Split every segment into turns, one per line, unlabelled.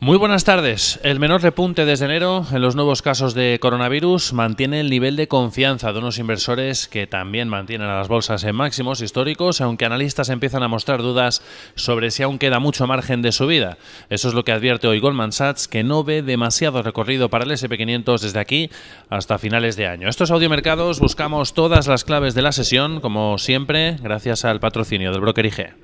Muy buenas tardes. El menor repunte desde enero en los nuevos casos de coronavirus mantiene el nivel de confianza de unos inversores que también mantienen a las bolsas en máximos históricos, aunque analistas empiezan a mostrar dudas sobre si aún queda mucho margen de subida. Eso es lo que advierte hoy Goldman Sachs, que no ve demasiado recorrido para el SP500 desde aquí hasta finales de año. Estos audiomercados buscamos todas las claves de la sesión, como siempre, gracias al patrocinio del broker IG.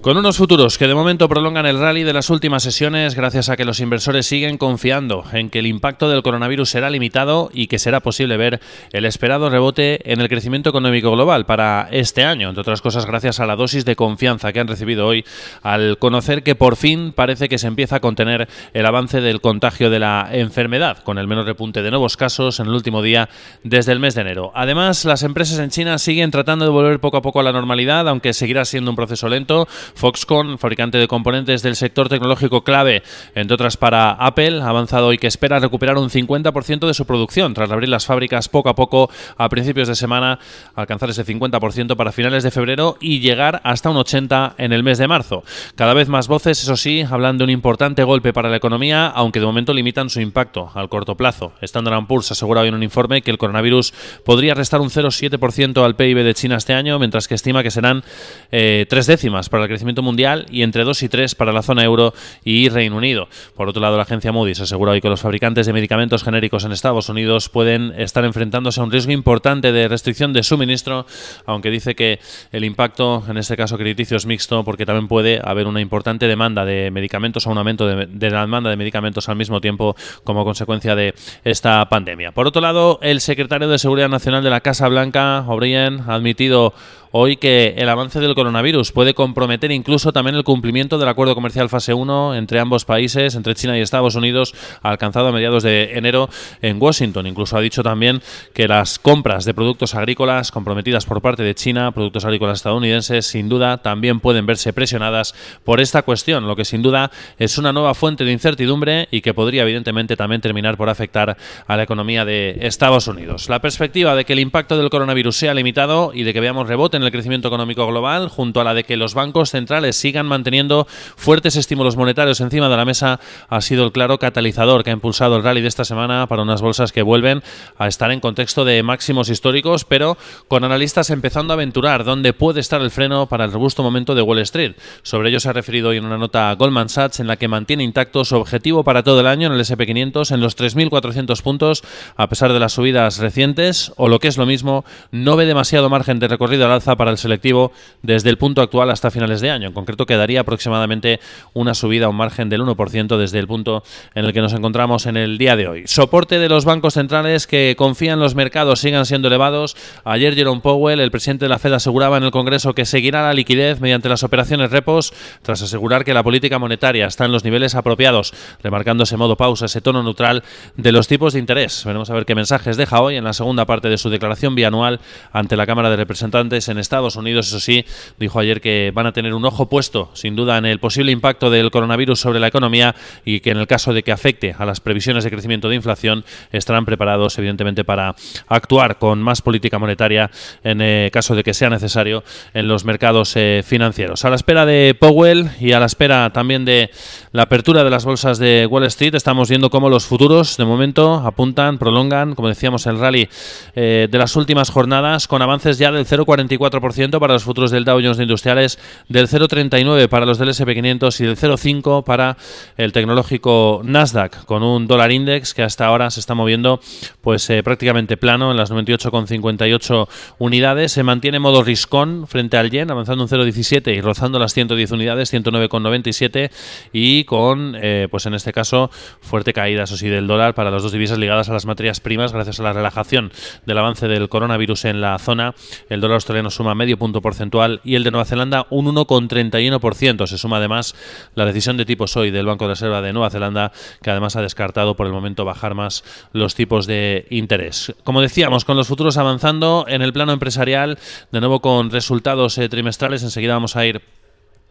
Con unos futuros que de momento prolongan el rally de las últimas sesiones gracias a que los inversores siguen confiando en que el impacto del coronavirus será limitado y que será posible ver el esperado rebote en el crecimiento económico global para este año, entre otras cosas gracias a la dosis de confianza que han recibido hoy al conocer que por fin parece que se empieza a contener el avance del contagio de la enfermedad, con el menor repunte de nuevos casos en el último día desde el mes de enero. Además, las empresas en China siguen tratando de volver poco a poco a la normalidad, aunque seguirá siendo un proceso lento. Foxconn, fabricante de componentes del sector tecnológico clave, entre otras para Apple, ha avanzado hoy que espera recuperar un 50% de su producción tras abrir las fábricas poco a poco a principios de semana, alcanzar ese 50% para finales de febrero y llegar hasta un 80% en el mes de marzo. Cada vez más voces, eso sí, hablan de un importante golpe para la economía, aunque de momento limitan su impacto al corto plazo. Standard Poor's asegura hoy en un informe que el coronavirus podría restar un 0,7% al PIB de China este año, mientras que estima que serán eh, tres décimas para el crecimiento mundial y entre 2 y 3 para la zona euro y Reino Unido. Por otro lado, la agencia Moody's asegura hoy que los fabricantes de medicamentos genéricos en Estados Unidos pueden estar enfrentándose a un riesgo importante de restricción de suministro, aunque dice que el impacto en este caso crediticio es mixto porque también puede haber una importante demanda de medicamentos o un aumento de, de la demanda de medicamentos al mismo tiempo como consecuencia de esta pandemia. Por otro lado, el secretario de Seguridad Nacional de la Casa Blanca, O'Brien, ha admitido hoy que el avance del coronavirus puede comprometer incluso también el cumplimiento del acuerdo comercial fase 1 entre ambos países, entre China y Estados Unidos, alcanzado a mediados de enero en Washington. Incluso ha dicho también que las compras de productos agrícolas comprometidas por parte de China, productos agrícolas estadounidenses, sin duda también pueden verse presionadas por esta cuestión, lo que sin duda es una nueva fuente de incertidumbre y que podría evidentemente también terminar por afectar a la economía de Estados Unidos. La perspectiva de que el impacto del coronavirus sea limitado y de que veamos rebote en el crecimiento económico global, junto a la de que los bancos centrales sigan manteniendo fuertes estímulos monetarios encima de la mesa, ha sido el claro catalizador que ha impulsado el rally de esta semana para unas bolsas que vuelven a estar en contexto de máximos históricos, pero con analistas empezando a aventurar dónde puede estar el freno para el robusto momento de Wall Street. Sobre ello se ha referido hoy en una nota Goldman Sachs en la que mantiene intacto su objetivo para todo el año en el SP500 en los 3.400 puntos, a pesar de las subidas recientes, o lo que es lo mismo, no ve demasiado margen de recorrido al alza para el selectivo desde el punto actual hasta finales de año. En concreto, quedaría aproximadamente una subida a un margen del 1% desde el punto en el que nos encontramos en el día de hoy. Soporte de los bancos centrales que confían los mercados sigan siendo elevados. Ayer Jerome Powell, el presidente de la Fed, aseguraba en el Congreso que seguirá la liquidez mediante las operaciones repos, tras asegurar que la política monetaria está en los niveles apropiados, remarcando ese modo pausa, ese tono neutral de los tipos de interés. Veremos a ver qué mensajes deja hoy en la segunda parte de su declaración bianual ante la Cámara de Representantes en Estados Unidos, eso sí, dijo ayer que van a tener un ojo puesto, sin duda, en el posible impacto del coronavirus sobre la economía y que en el caso de que afecte a las previsiones de crecimiento de inflación, estarán preparados, evidentemente, para actuar con más política monetaria en eh, caso de que sea necesario en los mercados eh, financieros. A la espera de Powell y a la espera también de la apertura de las bolsas de Wall Street, estamos viendo cómo los futuros, de momento, apuntan, prolongan, como decíamos, el rally eh, de las últimas jornadas con avances ya del 0,44 para los futuros del Dow Jones de Industriales, del 0,39 para los del SP500 y del 0,5 para el tecnológico Nasdaq, con un dólar index que hasta ahora se está moviendo pues eh, prácticamente plano en las 98,58 unidades. Se mantiene modo riscón frente al yen, avanzando un 0,17 y rozando las 110 unidades, 109,97 y con, eh, pues en este caso, fuerte caída, eso sí, del dólar para las dos divisas ligadas a las materias primas gracias a la relajación del avance del coronavirus en la zona. El dólar australiano suma medio punto porcentual y el de Nueva Zelanda un 1,5 0,31%. Se suma además la decisión de tipos hoy del Banco de Reserva de Nueva Zelanda, que además ha descartado por el momento bajar más los tipos de interés. Como decíamos, con los futuros avanzando en el plano empresarial, de nuevo con resultados eh, trimestrales, enseguida vamos a ir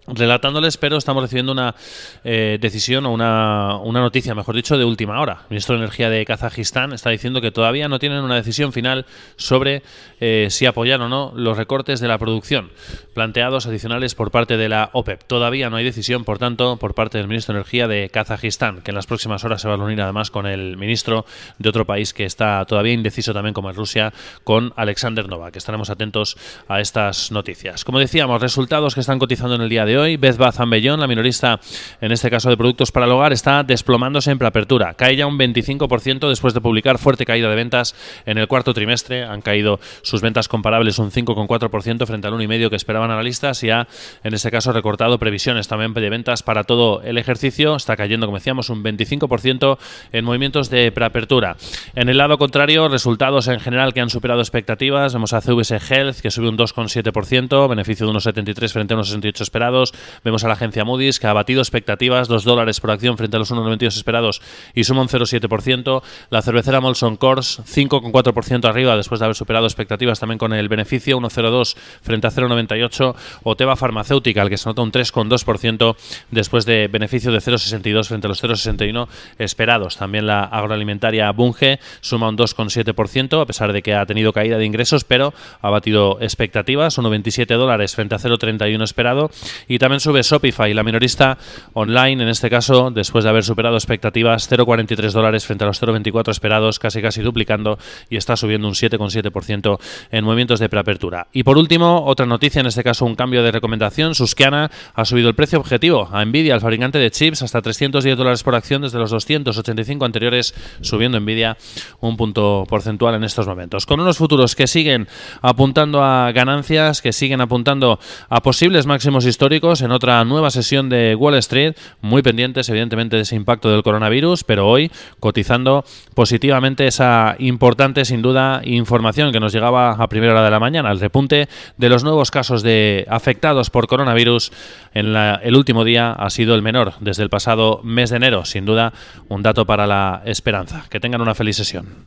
relatándoles, pero estamos recibiendo una eh, decisión o una, una, noticia, mejor dicho, de última hora. El ministro de Energía de Kazajistán está diciendo que todavía no tienen una decisión final sobre eh, si apoyar o no los recortes de la producción planteados adicionales por parte de la OPEP. Todavía no hay decisión, por tanto, por parte del ministro de Energía de Kazajistán, que en las próximas horas se va a reunir además con el ministro de otro país que está todavía indeciso también como es Rusia, con Alexander Nova, que estaremos atentos a estas noticias. Como decíamos, resultados que están cotizando en el día de hoy. Beth Bath Bellón, la minorista en este caso de productos para el hogar, está desplomándose en preapertura. Cae ya un 25% después de publicar fuerte caída de ventas en el cuarto trimestre. Han caído sus ventas comparables un 5,4% frente al 1,5% que esperaban analistas y ha, en este caso, recortado previsiones también de ventas para todo el ejercicio. Está cayendo, como decíamos, un 25% en movimientos de preapertura. En el lado contrario, resultados en general que han superado expectativas. Vemos a CVS Health que sube un 2,7%, beneficio de unos 73 frente a unos 68 esperados. Vemos a la agencia Moody's que ha batido expectativas, 2 dólares por acción frente a los 1,92 esperados y suma un 0,7%. La cervecera Molson Coors, 5,4% arriba después de haber superado expectativas también con el beneficio, 1,02 frente a 0,98. O Teva Farmacéutica, al que se nota un 3,2% después de beneficio de 0,62 frente a los 0,61 esperados. También la agroalimentaria Bunge suma un 2,7% a pesar de que ha tenido caída de ingresos, pero ha batido expectativas, 1,27 dólares frente a 0,31 esperado. Y también sube Shopify, la minorista online, en este caso, después de haber superado expectativas, 0,43 dólares frente a los 0,24 esperados, casi casi duplicando y está subiendo un 7,7% en movimientos de preapertura. Y por último, otra noticia, en este caso un cambio de recomendación. Susquiana ha subido el precio objetivo a Nvidia, el fabricante de chips, hasta 310 dólares por acción desde los 285 anteriores, subiendo Nvidia un punto porcentual en estos momentos. Con unos futuros que siguen apuntando a ganancias, que siguen apuntando a posibles máximos históricos, en otra nueva sesión de Wall Street, muy pendientes evidentemente de ese impacto del coronavirus, pero hoy cotizando positivamente esa importante, sin duda, información que nos llegaba a primera hora de la mañana, el repunte de los nuevos casos de afectados por coronavirus en el último día ha sido el menor desde el pasado mes de enero, sin duda un dato para la esperanza. Que tengan una feliz sesión.